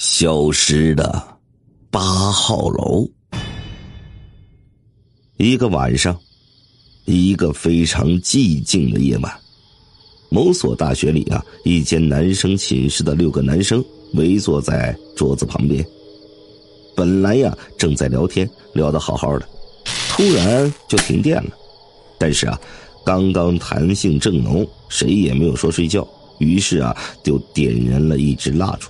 消失的八号楼。一个晚上，一个非常寂静的夜晚，某所大学里啊，一间男生寝室的六个男生围坐在桌子旁边。本来呀，正在聊天，聊得好好的，突然就停电了。但是啊，刚刚谈兴正浓，谁也没有说睡觉，于是啊，就点燃了一支蜡烛。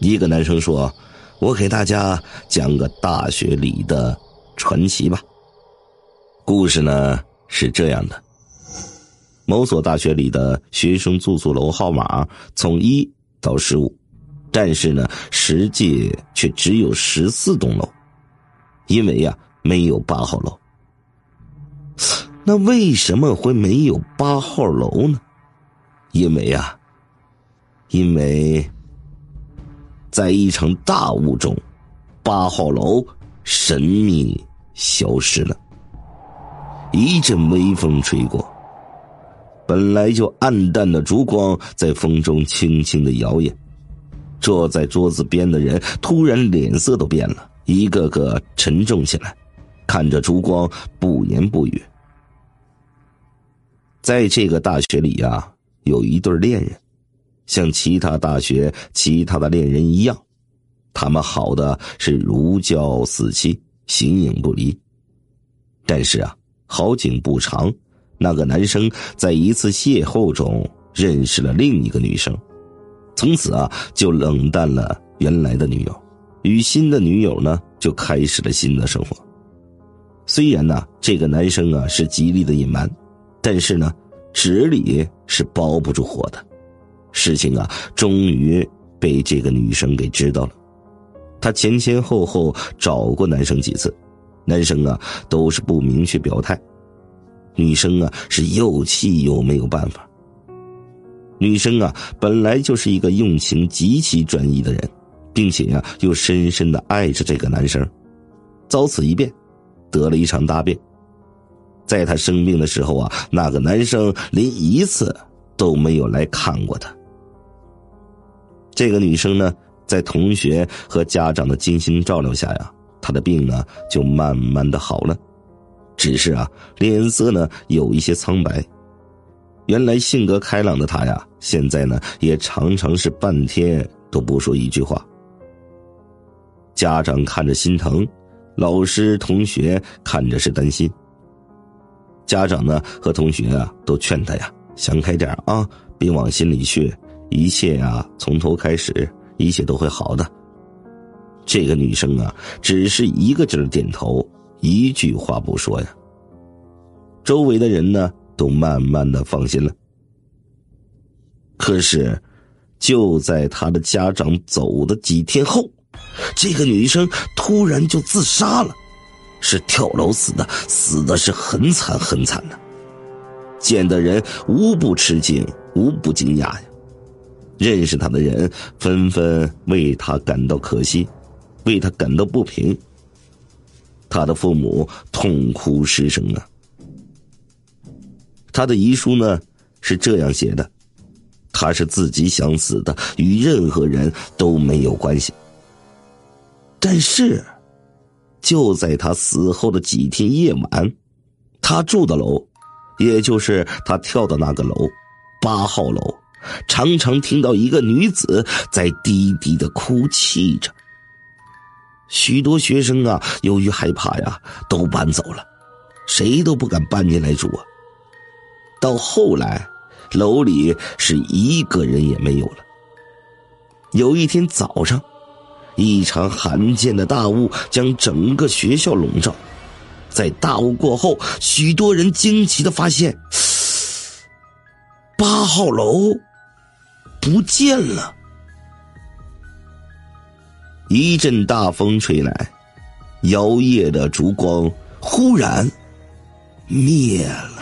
一个男生说：“我给大家讲个大学里的传奇吧。故事呢是这样的：某所大学里的学生住宿楼号码从一到十五，但是呢，实际却只有十四栋楼，因为呀，没有八号楼。那为什么会没有八号楼呢？因为呀，因为。”在一场大雾中，八号楼神秘消失了。一阵微风吹过，本来就暗淡的烛光在风中轻轻的摇曳。坐在桌子边的人突然脸色都变了，一个个沉重起来，看着烛光不言不语。在这个大学里呀，有一对恋人。像其他大学其他的恋人一样，他们好的是如胶似漆，形影不离。但是啊，好景不长，那个男生在一次邂逅中认识了另一个女生，从此啊就冷淡了原来的女友，与新的女友呢就开始了新的生活。虽然呢这个男生啊是极力的隐瞒，但是呢纸里是包不住火的。事情啊，终于被这个女生给知道了。她前前后后找过男生几次，男生啊都是不明确表态。女生啊是又气又没有办法。女生啊本来就是一个用情极其专一的人，并且呀又深深的爱着这个男生，遭此一变，得了一场大病。在她生病的时候啊，那个男生连一次都没有来看过她。这个女生呢，在同学和家长的精心照料下呀，她的病呢就慢慢的好了，只是啊，脸色呢有一些苍白。原来性格开朗的她呀，现在呢也常常是半天都不说一句话。家长看着心疼，老师同学看着是担心。家长呢和同学啊都劝她呀，想开点啊，别往心里去。一切啊，从头开始，一切都会好的。这个女生啊，只是一个劲儿点头，一句话不说呀。周围的人呢，都慢慢的放心了。可是，就在他的家长走的几天后，这个女生突然就自杀了，是跳楼死的，死的是很惨很惨的。见的人无不吃惊，无不惊讶呀。认识他的人纷纷为他感到可惜，为他感到不平。他的父母痛哭失声啊。他的遗书呢是这样写的：他是自己想死的，与任何人都没有关系。但是，就在他死后的几天夜晚，他住的楼，也就是他跳的那个楼，八号楼。常常听到一个女子在低低的哭泣着。许多学生啊，由于害怕呀，都搬走了，谁都不敢搬进来住啊。到后来，楼里是一个人也没有了。有一天早上，一场罕见的大雾将整个学校笼罩。在大雾过后，许多人惊奇的发现，八号楼。不见了！一阵大风吹来，摇曳的烛光忽然灭了。